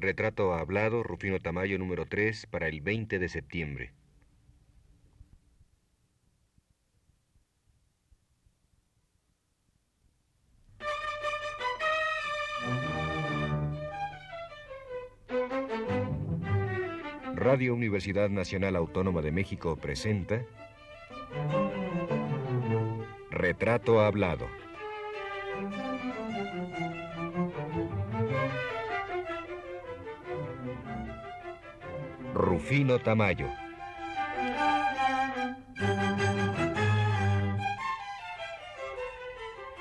Retrato hablado, Rufino Tamayo número 3, para el 20 de septiembre. Radio Universidad Nacional Autónoma de México presenta Retrato Hablado. Rufino Tamayo.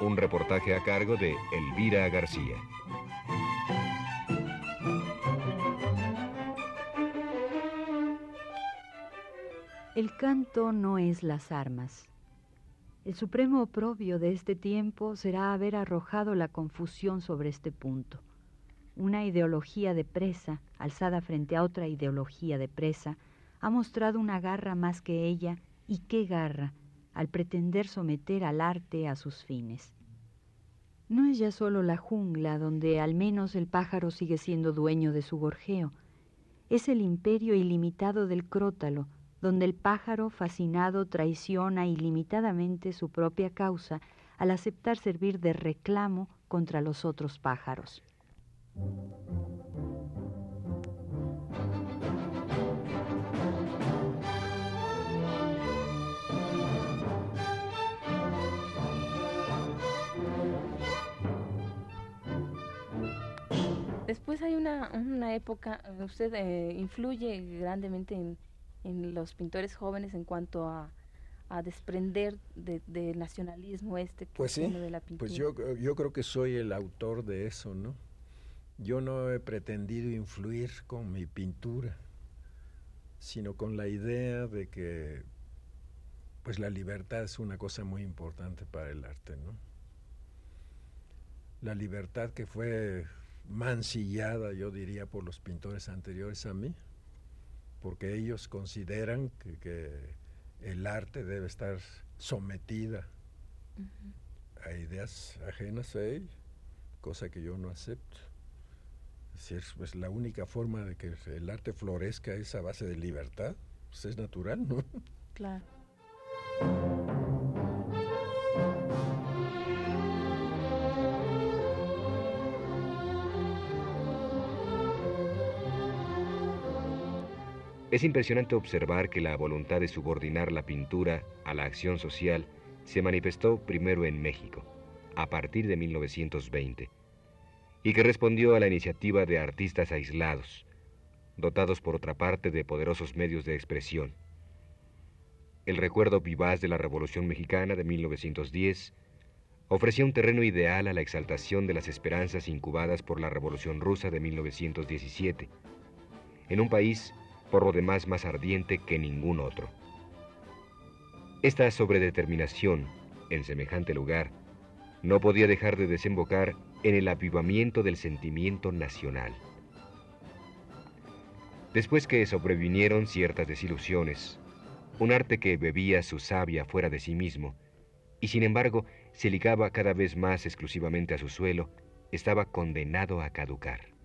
Un reportaje a cargo de Elvira García. El canto no es las armas. El supremo oprobio de este tiempo será haber arrojado la confusión sobre este punto. Una ideología de presa, alzada frente a otra ideología de presa, ha mostrado una garra más que ella, y qué garra, al pretender someter al arte a sus fines. No es ya solo la jungla donde al menos el pájaro sigue siendo dueño de su gorjeo, es el imperio ilimitado del crótalo, donde el pájaro fascinado traiciona ilimitadamente su propia causa al aceptar servir de reclamo contra los otros pájaros. Después hay una, una época, usted eh, influye grandemente en, en los pintores jóvenes en cuanto a, a desprender del nacionalismo este que pues tiene de la Pues pintura. yo, yo creo que soy el autor de eso, ¿no? Yo no he pretendido influir con mi pintura, sino con la idea de que pues la libertad es una cosa muy importante para el arte, ¿no? La libertad que fue mancillada, yo diría, por los pintores anteriores a mí, porque ellos consideran que, que el arte debe estar sometida a ideas ajenas a él, cosa que yo no acepto. Es decir, pues la única forma de que el arte florezca es a base de libertad, pues es natural, ¿no? Claro. Es impresionante observar que la voluntad de subordinar la pintura a la acción social se manifestó primero en México, a partir de 1920, y que respondió a la iniciativa de artistas aislados, dotados por otra parte de poderosos medios de expresión. El recuerdo vivaz de la Revolución Mexicana de 1910 ofrecía un terreno ideal a la exaltación de las esperanzas incubadas por la Revolución Rusa de 1917, en un país por lo demás más ardiente que ningún otro. Esta sobredeterminación, en semejante lugar, no podía dejar de desembocar en el avivamiento del sentimiento nacional. Después que sobrevinieron ciertas desilusiones, un arte que bebía su savia fuera de sí mismo, y sin embargo se ligaba cada vez más exclusivamente a su suelo, estaba condenado a caducar.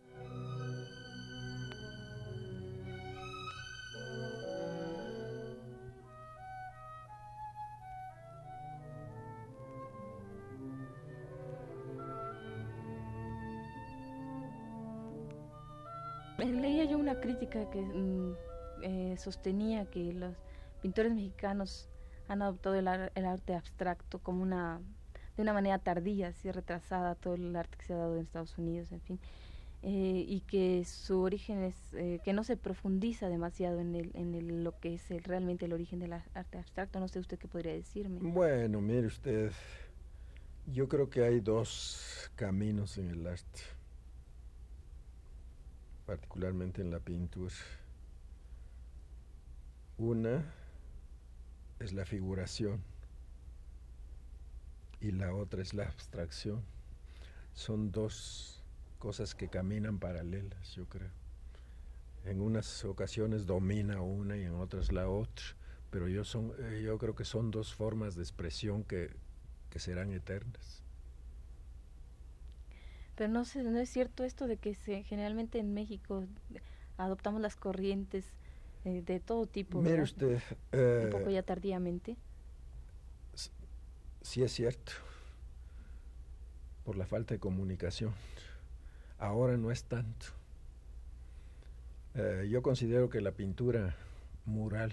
Que mm, eh, sostenía que los pintores mexicanos han adoptado el, ar- el arte abstracto como una de una manera tardía, así retrasada todo el arte que se ha dado en Estados Unidos, en fin, eh, y que su origen es eh, que no se profundiza demasiado en el, en el- lo que es el- realmente el origen del ar- arte abstracto. No sé usted qué podría decirme. Bueno, mire usted, yo creo que hay dos caminos en el arte, particularmente en la pintura. Una es la figuración y la otra es la abstracción. Son dos cosas que caminan paralelas, yo creo. En unas ocasiones domina una y en otras la otra, pero yo, son, eh, yo creo que son dos formas de expresión que, que serán eternas. Pero no, sé, no es cierto esto de que se, generalmente en México adoptamos las corrientes eh, de todo tipo. Mire usted. Un poco ya tardíamente. Sí es cierto. Por la falta de comunicación. Ahora no es tanto. Eh, yo considero que la pintura mural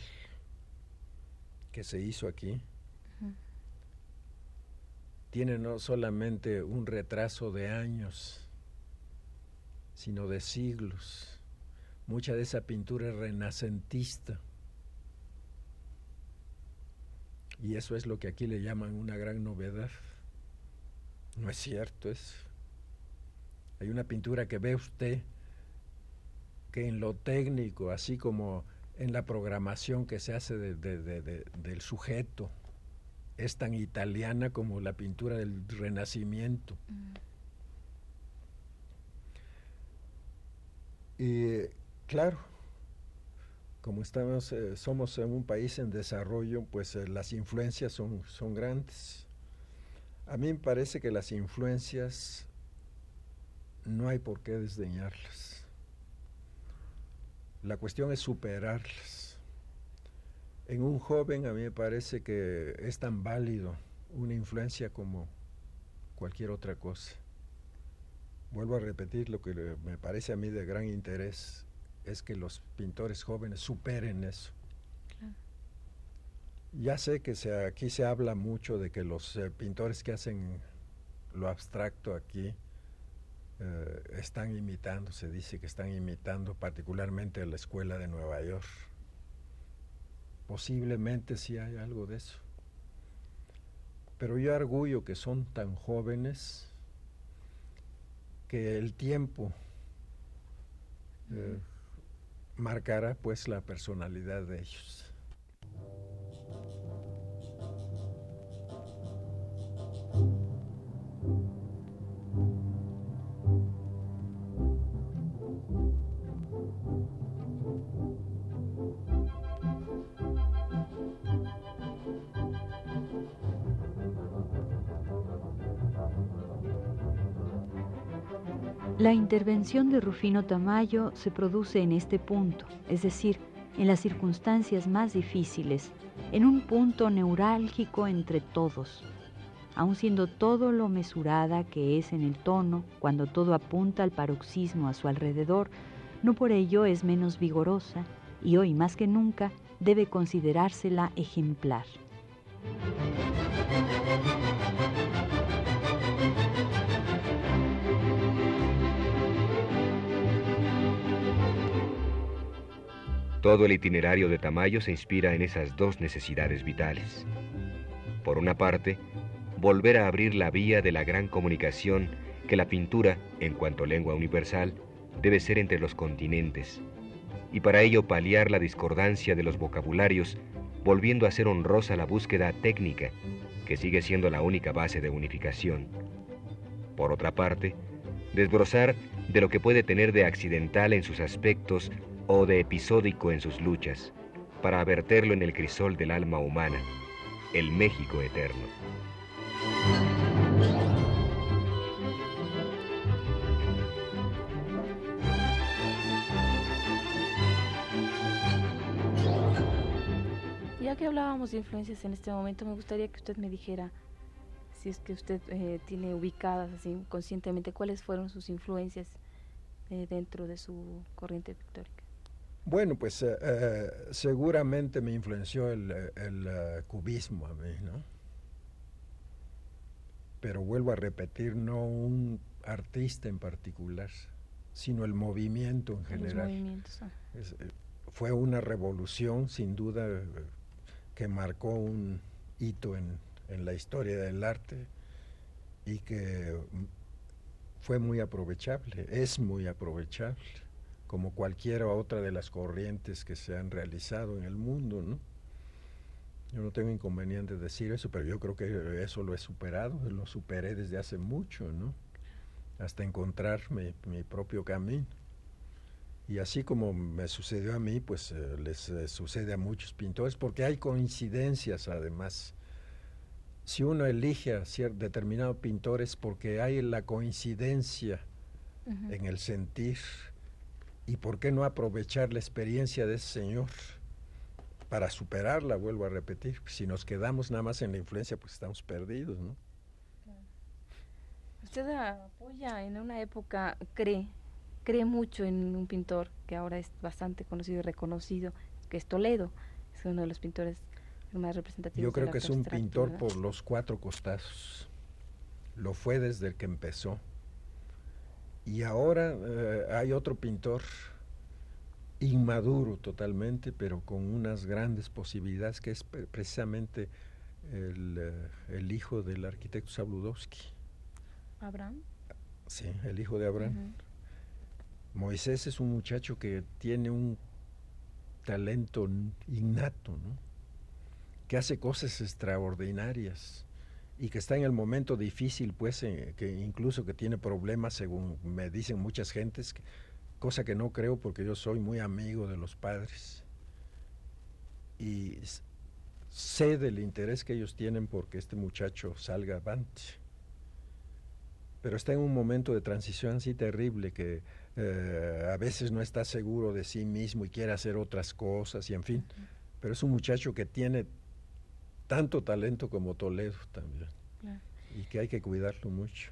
que se hizo aquí tiene no solamente un retraso de años, sino de siglos. Mucha de esa pintura es renacentista. Y eso es lo que aquí le llaman una gran novedad. No es cierto, es. Hay una pintura que ve usted que en lo técnico, así como en la programación que se hace del sujeto, es tan italiana como la pintura del Renacimiento. Mm. Y claro, como estamos, eh, somos en un país en desarrollo, pues eh, las influencias son, son grandes. A mí me parece que las influencias no hay por qué desdeñarlas. La cuestión es superarlas. En un joven a mí me parece que es tan válido una influencia como cualquier otra cosa. Vuelvo a repetir lo que me parece a mí de gran interés, es que los pintores jóvenes superen eso. Ya sé que aquí se habla mucho de que los eh, pintores que hacen lo abstracto aquí eh, están imitando, se dice que están imitando particularmente a la escuela de Nueva York. Posiblemente sí hay algo de eso. Pero yo arguyo que son tan jóvenes que el tiempo eh, marcará pues la personalidad de ellos. La intervención de Rufino Tamayo se produce en este punto, es decir, en las circunstancias más difíciles, en un punto neurálgico entre todos, aun siendo todo lo mesurada que es en el tono, cuando todo apunta al paroxismo a su alrededor, no por ello es menos vigorosa y hoy más que nunca debe considerársela ejemplar. Todo el itinerario de Tamayo se inspira en esas dos necesidades vitales. Por una parte, volver a abrir la vía de la gran comunicación que la pintura, en cuanto lengua universal, debe ser entre los continentes, y para ello paliar la discordancia de los vocabularios, volviendo a ser honrosa la búsqueda técnica, que sigue siendo la única base de unificación. Por otra parte, desbrozar de lo que puede tener de accidental en sus aspectos o de episódico en sus luchas, para verterlo en el crisol del alma humana, el México eterno. Ya que hablábamos de influencias en este momento, me gustaría que usted me dijera, si es que usted eh, tiene ubicadas así conscientemente, cuáles fueron sus influencias eh, dentro de su corriente pictórica. Bueno, pues eh, eh, seguramente me influenció el, eh, cubismo a mí, ¿no? Pero vuelvo a repetir, no un artista en particular, sino el movimiento en general. Ah. fue una revolución, sin duda, que marcó un hito en, en la historia del arte y que fue muy aprovechable, es muy aprovechable como cualquiera otra de las corrientes que se han realizado en el mundo, ¿no? Yo no tengo inconveniente de decir eso, pero yo creo que eso lo he superado, lo superé desde hace mucho, ¿no? Hasta encontrar mi, propio camino. Y así como me sucedió a mí, pues eh, les eh, sucede a muchos pintores, porque hay coincidencias además. si uno elige a cierto determinado pintor es porque hay la coincidencia en el sentir y por qué no aprovechar la experiencia de ese señor para superarla, vuelvo a repetir. Si nos quedamos nada más en la influencia, pues estamos perdidos, ¿no? Usted apoya en una época, cree, cree mucho en un pintor que ahora es bastante conocido y reconocido, que es Toledo, es uno de los pintores más representativos. Yo creo que es un pintor por los cuatro costazos. Lo fue desde el que empezó. Y ahora eh, hay otro pintor inmaduro totalmente, pero con unas grandes posibilidades, que es precisamente el, eh, el hijo del arquitecto Sabludowski. Abraham. Sí, el hijo de Abraham. Moisés es un muchacho que tiene un talento innato, ¿no? que hace cosas extraordinarias y que está en el momento difícil, pues, eh, que incluso que tiene problemas, según me dicen muchas gentes, cosa que no creo porque yo soy muy amigo de los padres. Y sé del interés que ellos tienen porque este muchacho salga avante. Pero está en un momento de transición así terrible que eh, a veces no está seguro de sí mismo y quiere hacer otras cosas y en fin. Pero es un muchacho que tiene tanto talento como Toledo también. Y que hay que cuidarlo mucho.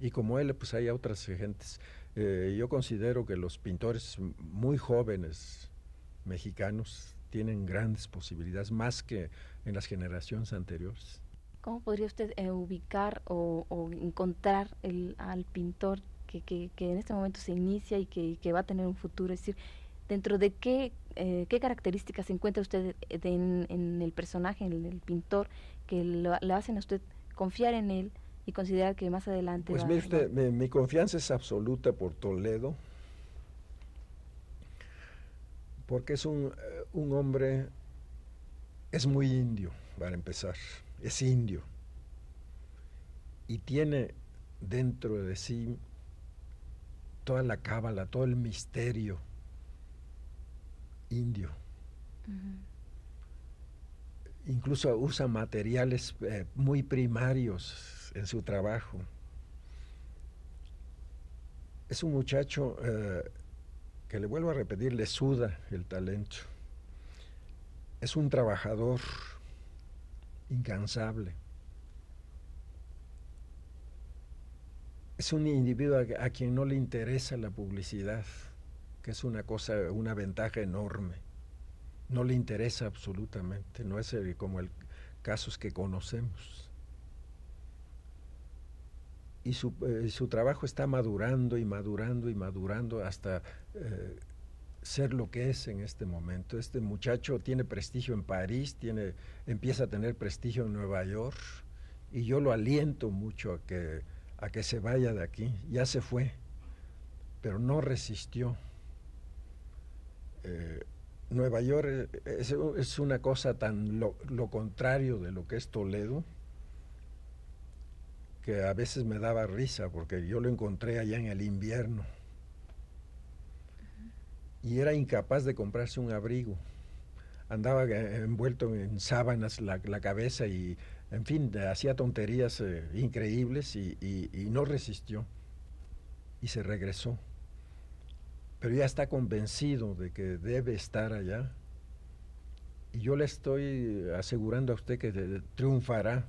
Y como él, pues hay otras gentes. Eh, yo considero que los pintores muy jóvenes mexicanos tienen grandes posibilidades, más que en las generaciones anteriores. ¿Cómo podría usted eh, ubicar o, encontrar el, al pintor que, que, en este momento se inicia y que, que, va a tener un futuro? Es decir, dentro de qué, eh, qué características se encuentra usted en, en, el personaje, en el, pintor, que le hacen a usted confiar en él y considerar que más adelante... Pues mire usted, mi, confianza es absoluta por Toledo, porque es un, eh, un hombre, es muy indio, para empezar es indio y tiene dentro de sí toda la cábala, todo el misterio indio. Incluso usa materiales eh, muy primarios en su trabajo. Es un muchacho eh, que le vuelvo a repetir, le suda el talento. Es un trabajador incansable. Es un individuo a, quien no le interesa la publicidad, que es una cosa, una ventaja enorme. No le interesa absolutamente, no es como el casos que conocemos. Y su, eh, su, trabajo está madurando y madurando y madurando hasta eh, ser lo que es en este momento. Este muchacho tiene prestigio en París, tiene, empieza a tener prestigio en Nueva York y yo lo aliento mucho a que, a que se vaya de aquí. Ya se fue, pero no resistió. Eh, Nueva York es, una cosa tan lo, lo, contrario de lo que es Toledo que a veces me daba risa porque yo lo encontré allá en el invierno y era incapaz de comprarse un abrigo. Andaba eh, envuelto en sábanas la, cabeza y, en fin, hacía tonterías eh, increíbles y, no resistió. Y se regresó. Pero ya está convencido de que debe estar allá. Y yo le estoy asegurando a usted que triunfará,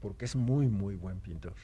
porque es muy, muy buen pintor.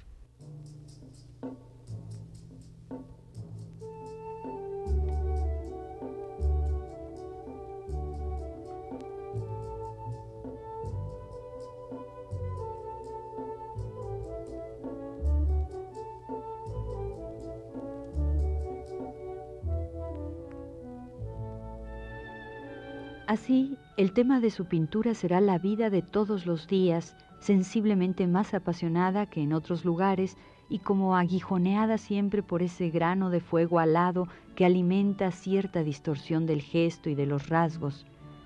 Así, el tema de su pintura será la vida de todos los días, sensiblemente más apasionada que en otros lugares y como aguijoneada siempre por ese grano de fuego alado que alimenta cierta distorsión del gesto y de los rasgos,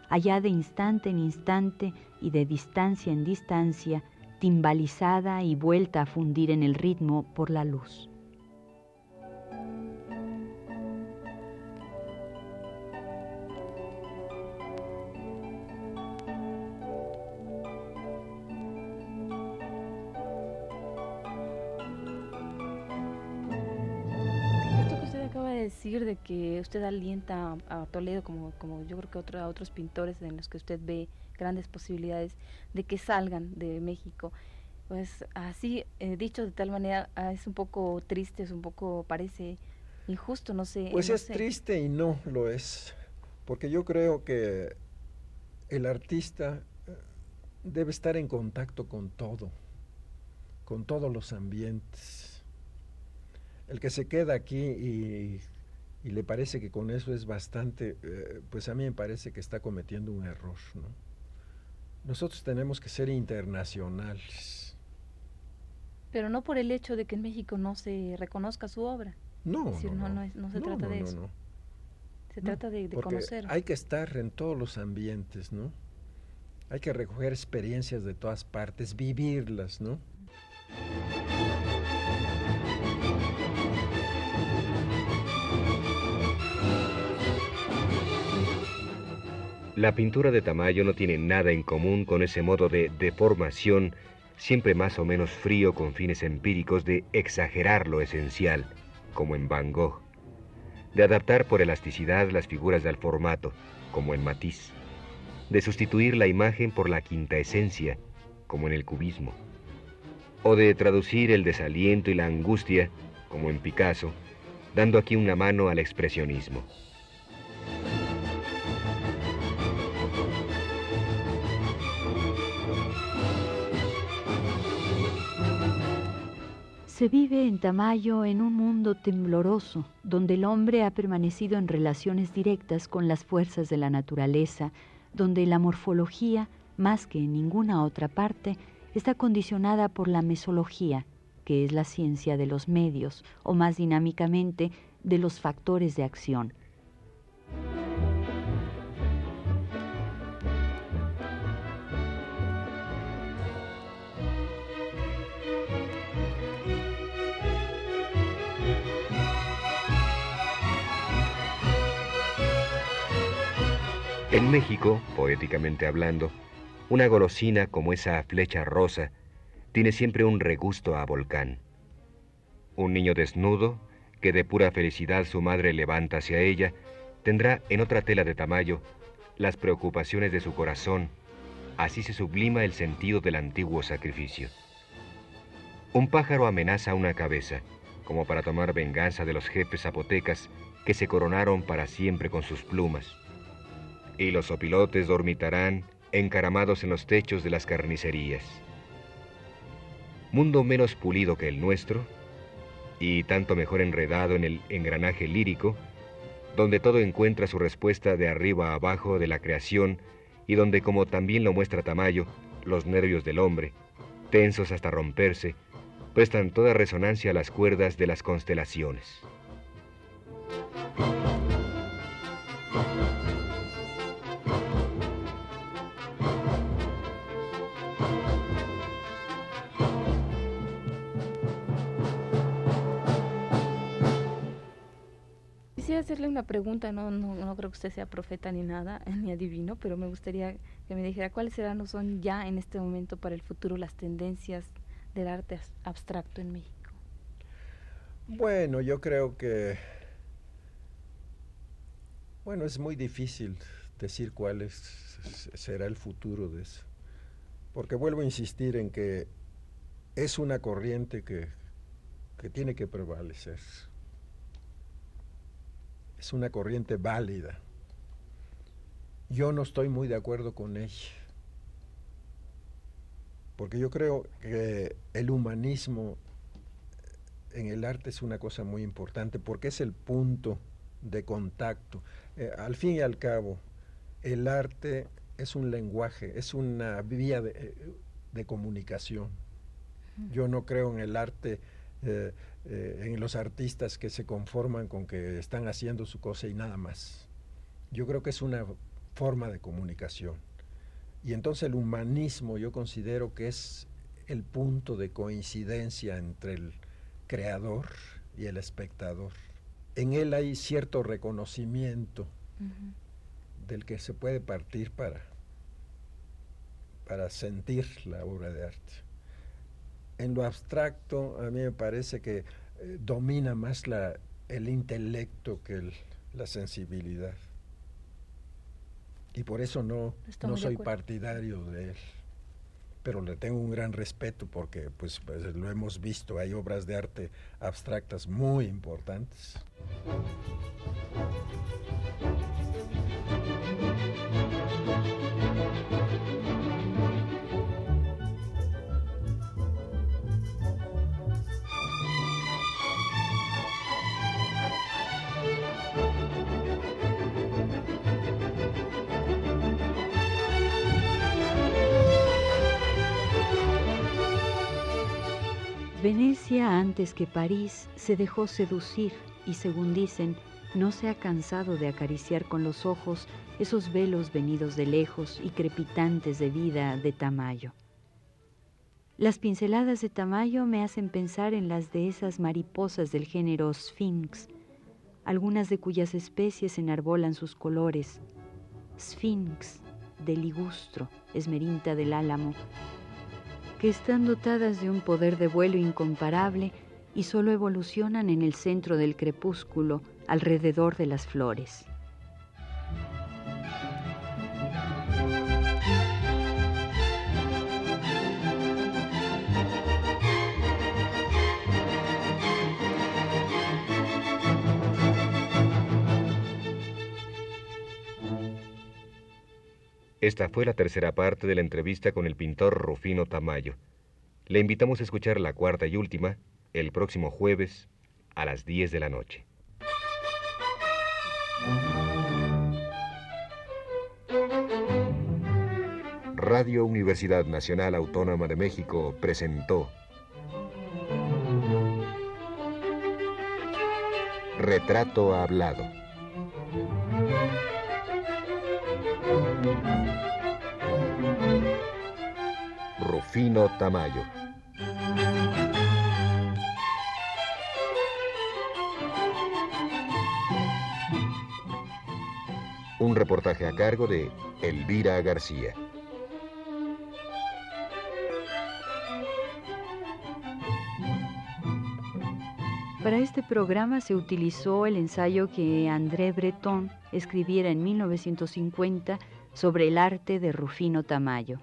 allá de instante en instante y de distancia en distancia, timbalizada y vuelta a fundir en el ritmo por la luz. Decir de que usted alienta a, Toledo, como, como yo creo que otro, a otros pintores en los que usted ve grandes posibilidades de que salgan de México. Pues así, eh, dicho de tal manera, ah, es un poco triste, es un poco, parece injusto, no sé. Pues es triste y no lo es, porque yo creo que el artista eh, debe estar en contacto con todo, con todos los ambientes. El que se queda aquí y, le parece que con eso es bastante, eh, pues a mí me parece que está cometiendo un error. Nosotros tenemos que ser internacionales. Pero no por el hecho de que en México no se reconozca su obra. No, no, no, se trata de eso. Se trata de, conocer. Hay que estar en todos los ambientes, ¿no? Hay que recoger experiencias de todas partes, vivirlas, ¿no? La pintura de Tamayo no tiene nada en común con ese modo de deformación, siempre más o menos frío con fines empíricos, de exagerar lo esencial como en Van Gogh, de adaptar por elasticidad las figuras del formato, como en Matisse, de sustituir la imagen por la quinta esencia, como en el cubismo, o de traducir el desaliento y la angustia, como en Picasso, dando aquí una mano al expresionismo. Se vive en Tamayo en un mundo tembloroso, donde el hombre ha permanecido en relaciones directas con las fuerzas de la naturaleza, donde la morfología, más que en ninguna otra parte, está condicionada por la mesología, que es la ciencia de los medios, o más dinámicamente, de los factores de acción. En México, poéticamente hablando, una golosina como esa flecha rosa tiene siempre un regusto a volcán. Un niño desnudo, que de pura felicidad su madre levanta hacia ella, tendrá en otra tela de tamaño las preocupaciones de su corazón, así se sublima el sentido del antiguo sacrificio. Un pájaro amenaza una cabeza, como para tomar venganza de los jefes zapotecas que se coronaron para siempre con sus plumas y los opilotes dormitarán encaramados en los techos de las carnicerías. Mundo menos pulido que el nuestro, y tanto mejor enredado en el engranaje lírico, donde todo encuentra su respuesta de arriba a abajo de la creación y donde, como también lo muestra Tamayo, los nervios del hombre, tensos hasta romperse, prestan toda resonancia a las cuerdas de las constelaciones. Hacerle una pregunta, no, no, no creo que usted sea profeta ni nada, ni adivino, pero me gustaría que me dijera cuáles serán o son ya en este momento para el futuro las tendencias del arte abstracto en México. Bueno, yo creo que, bueno, es muy difícil decir cuál será el futuro de eso, porque vuelvo a insistir en que es una corriente que, que tiene que prevalecer es una corriente válida. Yo no estoy muy de acuerdo con ella, porque yo creo que el humanismo en el arte es una cosa muy importante, porque es el punto de contacto. Eh, al fin y al cabo, el arte es un lenguaje, es una vía de, de comunicación. Yo no creo en el arte eh, eh, en los artistas que se conforman con que están haciendo su cosa y nada más. Yo creo que es una forma de comunicación. Y entonces el humanismo yo considero que es el punto de coincidencia entre el creador y el espectador. En él hay cierto reconocimiento del que se puede partir para, para sentir la obra de arte en lo abstracto a mí me parece que eh, domina más la, el intelecto que la sensibilidad. Y por eso no, no soy partidario de él. Pero le tengo un gran respeto porque pues, pues lo hemos visto, hay obras de arte abstractas muy importantes. Venecia antes que París se dejó seducir y según dicen, no se ha cansado de acariciar con los ojos esos velos venidos de lejos y crepitantes de vida de Tamayo. Las pinceladas de Tamayo me hacen pensar en las de esas mariposas del género Sphinx, algunas de cuyas especies enarbolan sus colores. Sphinx de ligustro, esmerinta del álamo, están dotadas de un poder de vuelo incomparable y solo evolucionan en el centro del crepúsculo, alrededor de las flores. Esta fue la tercera parte de la entrevista con el pintor Rufino Tamayo. Le invitamos a escuchar la cuarta y última el próximo jueves a las 10 de la noche. Radio Universidad Nacional Autónoma de México presentó Retrato Hablado. Rufino Tamayo. Un reportaje a cargo de Elvira García. Para este programa se utilizó el ensayo que André Breton escribiera en 1950 sobre el arte de Rufino Tamayo.